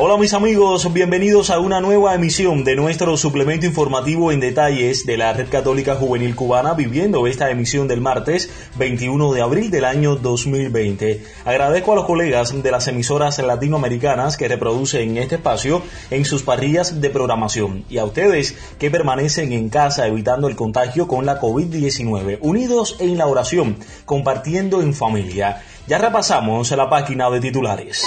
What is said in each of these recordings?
Hola mis amigos, bienvenidos a una nueva emisión de nuestro suplemento informativo en detalles de la Red Católica Juvenil Cubana viviendo esta emisión del martes 21 de abril del año 2020. Agradezco a los colegas de las emisoras latinoamericanas que reproducen este espacio en sus parrillas de programación y a ustedes que permanecen en casa evitando el contagio con la COVID-19, unidos en la oración, compartiendo en familia. Ya repasamos la página de titulares.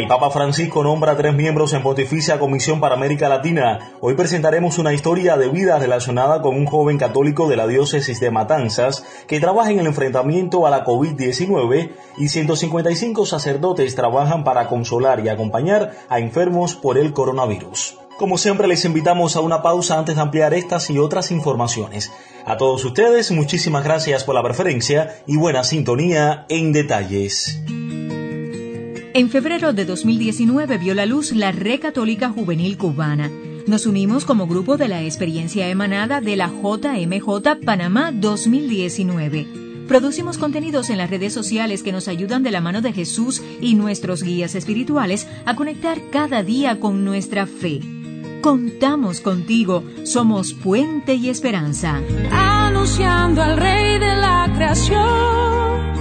El Papa Francisco nombra tres miembros en Pontificia Comisión para América Latina. Hoy presentaremos una historia de vida relacionada con un joven católico de la diócesis de Matanzas que trabaja en el enfrentamiento a la COVID-19 y 155 sacerdotes trabajan para consolar y acompañar a enfermos por el coronavirus. Como siempre les invitamos a una pausa antes de ampliar estas y otras informaciones. A todos ustedes muchísimas gracias por la preferencia y buena sintonía en detalles. En febrero de 2019 vio la luz la Red Católica Juvenil Cubana. Nos unimos como grupo de la experiencia emanada de la JMJ Panamá 2019. Producimos contenidos en las redes sociales que nos ayudan de la mano de Jesús y nuestros guías espirituales a conectar cada día con nuestra fe. Contamos contigo, somos puente y esperanza. Anunciando al Rey de la creación,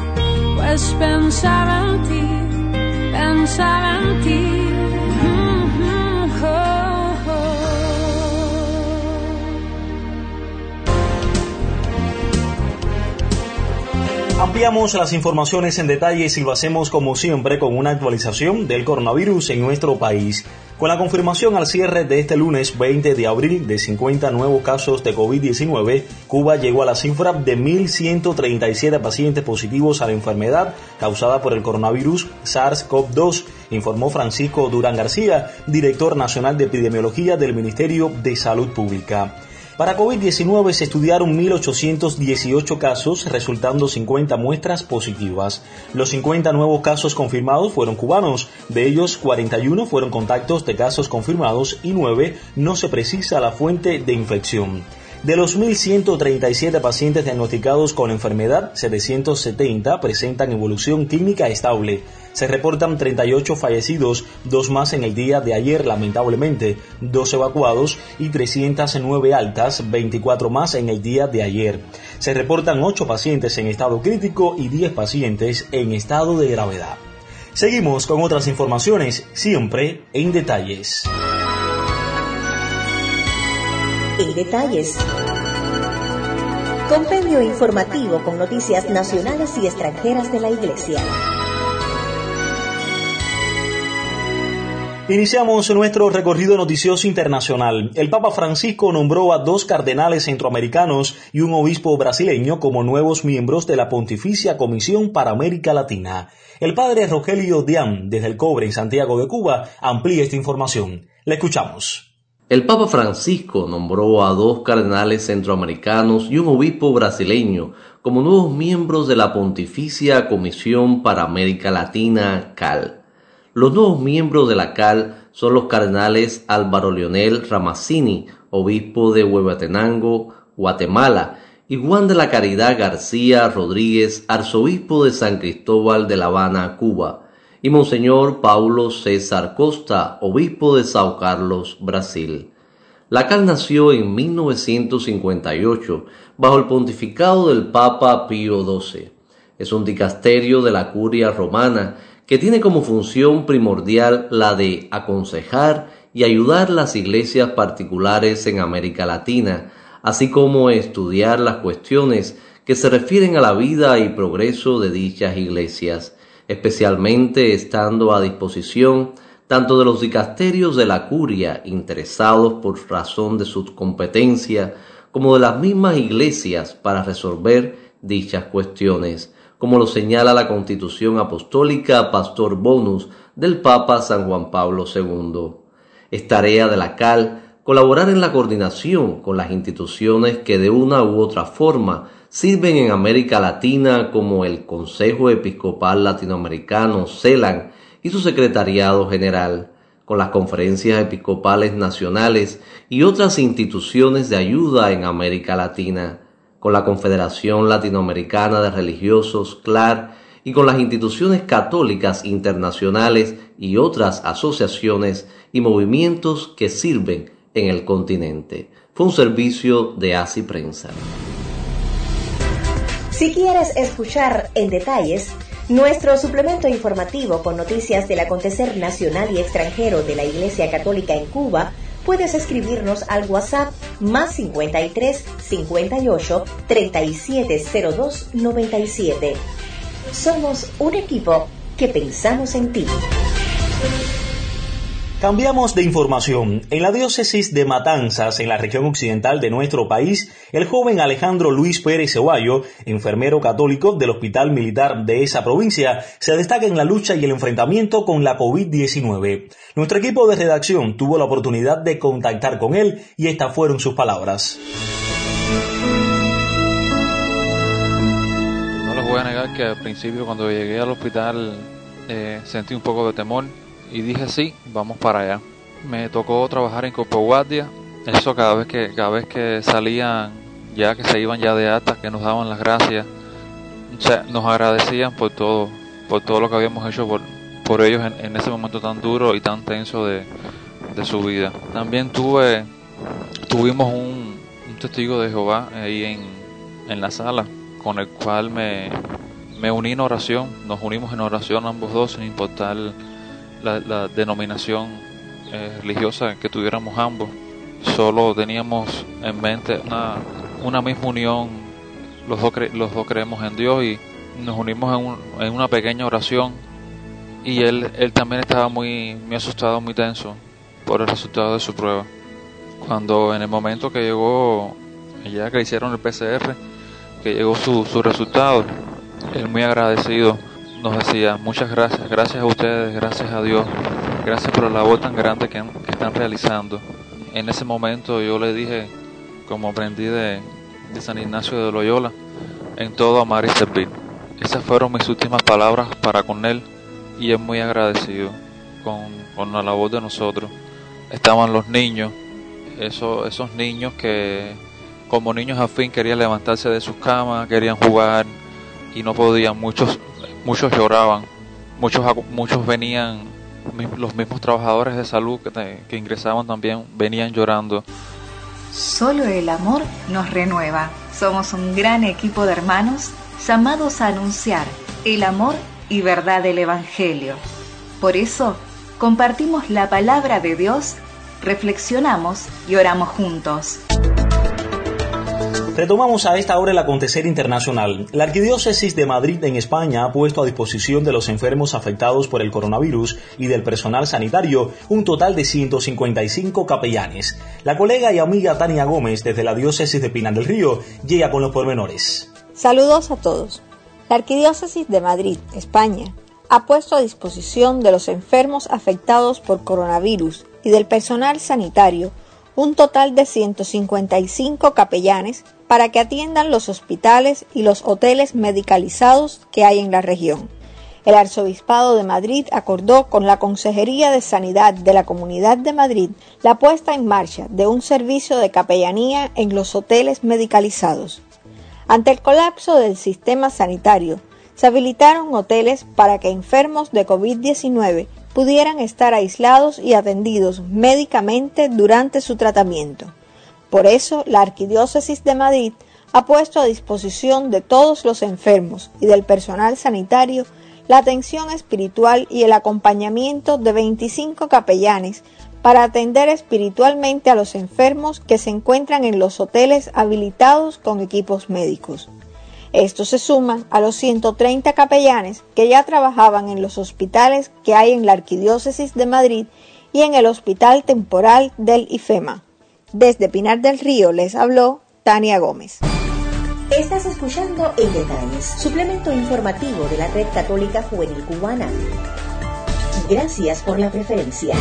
pues pensaba en ti pensar en ti. Ampliamos las informaciones en detalles y lo hacemos como siempre con una actualización del coronavirus en nuestro país. Con la confirmación al cierre de este lunes 20 de abril de 50 nuevos casos de COVID-19, Cuba llegó a la cifra de 1.137 pacientes positivos a la enfermedad causada por el coronavirus SARS-CoV-2, informó Francisco Durán García, director nacional de epidemiología del Ministerio de Salud Pública. Para COVID-19 se estudiaron 1.818 casos, resultando 50 muestras positivas. Los 50 nuevos casos confirmados fueron cubanos, de ellos 41 fueron contactos de casos confirmados y 9 no se precisa la fuente de infección. De los 1.137 pacientes diagnosticados con enfermedad, 770 presentan evolución clínica estable. Se reportan 38 fallecidos, dos más en el día de ayer lamentablemente, dos evacuados y 309 altas, 24 más en el día de ayer. Se reportan 8 pacientes en estado crítico y 10 pacientes en estado de gravedad. Seguimos con otras informaciones, siempre en detalles en detalles. Compendio informativo con noticias nacionales y extranjeras de la Iglesia. Iniciamos nuestro recorrido noticioso internacional. El Papa Francisco nombró a dos cardenales centroamericanos y un obispo brasileño como nuevos miembros de la Pontificia Comisión para América Latina. El padre Rogelio Dian, desde el Cobre en Santiago de Cuba, amplía esta información. Le escuchamos. El Papa Francisco nombró a dos cardenales centroamericanos y un obispo brasileño como nuevos miembros de la Pontificia Comisión para América Latina, CAL. Los nuevos miembros de la CAL son los cardenales Álvaro Leonel Ramazzini, obispo de Huehuetenango, Guatemala, y Juan de la Caridad García Rodríguez, arzobispo de San Cristóbal de La Habana, Cuba y Monseñor Paulo César Costa, obispo de Sao Carlos, Brasil. La cal nació en 1958 bajo el pontificado del Papa Pío XII. Es un dicasterio de la curia romana que tiene como función primordial la de aconsejar y ayudar las iglesias particulares en América Latina, así como estudiar las cuestiones que se refieren a la vida y progreso de dichas iglesias especialmente estando a disposición tanto de los dicasterios de la curia interesados por razón de su competencia, como de las mismas iglesias para resolver dichas cuestiones, como lo señala la Constitución Apostólica Pastor Bonus del Papa San Juan Pablo II. Es tarea de la CAL colaborar en la coordinación con las instituciones que de una u otra forma sirven en América Latina como el Consejo Episcopal Latinoamericano, CELAN, y su Secretariado General, con las conferencias episcopales nacionales y otras instituciones de ayuda en América Latina, con la Confederación Latinoamericana de Religiosos, CLAR, y con las instituciones católicas internacionales y otras asociaciones y movimientos que sirven en el continente. Fue un servicio de ASI Prensa. Si quieres escuchar en detalles nuestro suplemento informativo con noticias del acontecer nacional y extranjero de la Iglesia Católica en Cuba, puedes escribirnos al WhatsApp más 53 58 3702 97. Somos un equipo que pensamos en ti. Cambiamos de información. En la diócesis de Matanzas, en la región occidental de nuestro país, el joven Alejandro Luis Pérez Ceballo, enfermero católico del Hospital Militar de esa provincia, se destaca en la lucha y el enfrentamiento con la COVID-19. Nuestro equipo de redacción tuvo la oportunidad de contactar con él y estas fueron sus palabras. No les voy a negar que al principio cuando llegué al hospital eh, sentí un poco de temor y dije sí, vamos para allá. Me tocó trabajar en Copa Guardia. Eso cada vez que cada vez que salían, ya que se iban ya de alta, que nos daban las gracias, nos agradecían por todo, por todo lo que habíamos hecho por, por ellos en, ese momento tan duro y tan tenso de, su vida. También tuve, tuvimos un, testigo de Jehová ahí en, en la sala, con el cual me, me uní en oración, nos unimos en oración ambos dos sin importar la, denominación eh, religiosa que tuviéramos ambos. Solo teníamos en mente una, una misma unión, los dos, los dos creemos en Dios y nos unimos en, en una pequeña oración y él, él también estaba muy, muy asustado, muy tenso por el resultado de su prueba. Cuando en el momento que llegó, ya que hicieron el PCR, que llegó su, su resultado, él muy agradecido nos decía, muchas gracias, gracias a ustedes, gracias a Dios, gracias por la labor tan grande que, están realizando. En ese momento yo le dije, como aprendí de, San Ignacio de Loyola, en todo amar y servir. Esas fueron mis últimas palabras para con él y es muy agradecido con, con la labor de nosotros. Estaban los niños, esos, esos niños que como niños al fin querían levantarse de sus camas, querían jugar y no podían. Muchos muchos lloraban, muchos, muchos venían, los mismos trabajadores de salud que, que ingresaban también venían llorando. Solo el amor nos renueva. Somos un gran equipo de hermanos llamados a anunciar el amor y verdad del Evangelio. Por eso, compartimos la palabra de Dios, reflexionamos y oramos juntos. Retomamos a esta hora el acontecer internacional. La Arquidiócesis de Madrid en España ha puesto a disposición de los enfermos afectados por el coronavirus y del personal sanitario un total de 155 capellanes. La colega y amiga Tania Gómez desde la Diócesis de Pinar del Río llega con los pormenores. Saludos a todos. La Arquidiócesis de Madrid, España, ha puesto a disposición de los enfermos afectados por coronavirus y del personal sanitario un total de 155 capellanes para que atiendan los hospitales y los hoteles medicalizados que hay en la región. El Arzobispado de Madrid acordó con la Consejería de Sanidad de la Comunidad de Madrid la puesta en marcha de un servicio de capellanía en los hoteles medicalizados. Ante el colapso del sistema sanitario, se habilitaron hoteles para que enfermos de COVID-19 pudieran estar aislados y atendidos médicamente durante su tratamiento. Por eso, la Arquidiócesis de Madrid ha puesto a disposición de todos los enfermos y del personal sanitario la atención espiritual y el acompañamiento de 25 capellanes para atender espiritualmente a los enfermos que se encuentran en los hoteles habilitados con equipos médicos. Estos se suman a los 130 capellanes que ya trabajaban en los hospitales que hay en la Arquidiócesis de Madrid y en el Hospital Temporal del IFEMA. Desde Pinar del Río les habló Tania Gómez. Estás escuchando En Detalles, suplemento informativo de la Red Católica Juvenil Cubana. Gracias por la preferencia.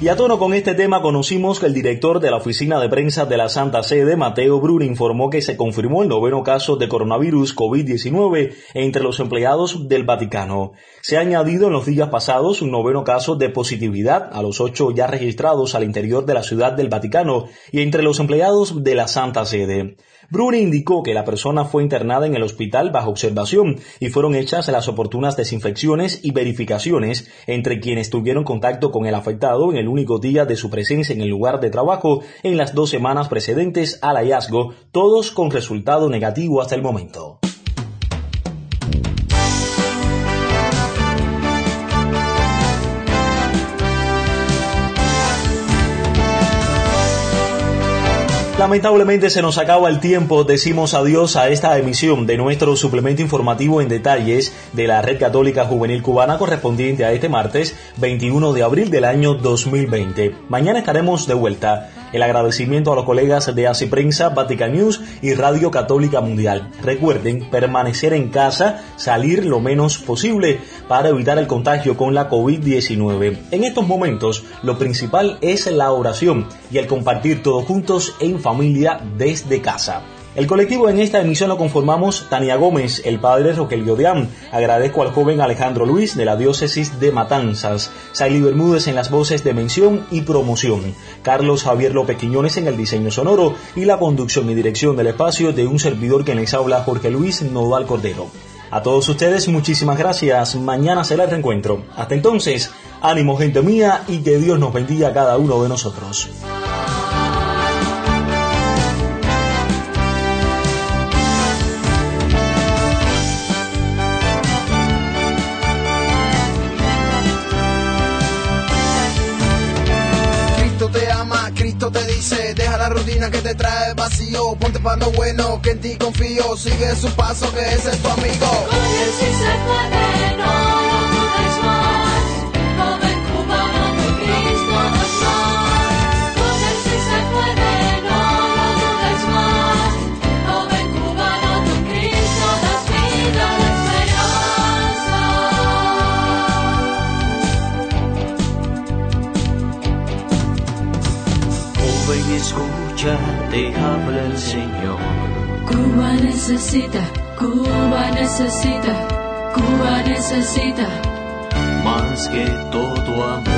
Y a tono con este tema conocimos que el director de la oficina de prensa de la Santa Sede, Mateo Bruni, informó que se confirmó el noveno caso de coronavirus COVID-19 entre los empleados del Vaticano. Se ha añadido en los días pasados un noveno caso de positividad a los ocho ya registrados al interior de la ciudad del Vaticano y entre los empleados de la Santa Sede. Bruni indicó que la persona fue internada en el hospital bajo observación y fueron hechas las oportunas desinfecciones y verificaciones entre quienes tuvieron contacto con el afectado en el único día de su presencia en el lugar de trabajo en las dos semanas precedentes al hallazgo, todos con resultado negativo hasta el momento. Lamentablemente se nos acaba el tiempo, decimos adiós a esta emisión de nuestro suplemento informativo en detalles de la Red Católica Juvenil Cubana correspondiente a este martes 21 de abril del año 2020. Mañana estaremos de vuelta. El agradecimiento a los colegas de ACI Prensa, Vatican News y Radio Católica Mundial. Recuerden permanecer en casa, salir lo menos posible para evitar el contagio con la COVID-19. En estos momentos lo principal es la oración y el compartir todos juntos en familia desde casa. El colectivo en esta emisión lo conformamos Tania Gómez, el padre Rogelio Diam. Agradezco al joven Alejandro Luis de la diócesis de Matanzas, Saily Bermúdez en las voces de mención y promoción, Carlos Javier López Quiñones en el diseño sonoro y la conducción y dirección del espacio de un servidor que les habla Jorge Luis Nodal Cordero. A todos ustedes muchísimas gracias. Mañana será el reencuentro. Hasta entonces, ánimo gente mía y que Dios nos bendiga a cada uno de nosotros. Que te trae vacío. Ponte lo bueno, que en ti confío. Sigue su paso, que ese es tu amigo. Con Joven, escucha te habla el Señor. Cuba necesita, Cuba necesita, Cuba necesita más que todo amor.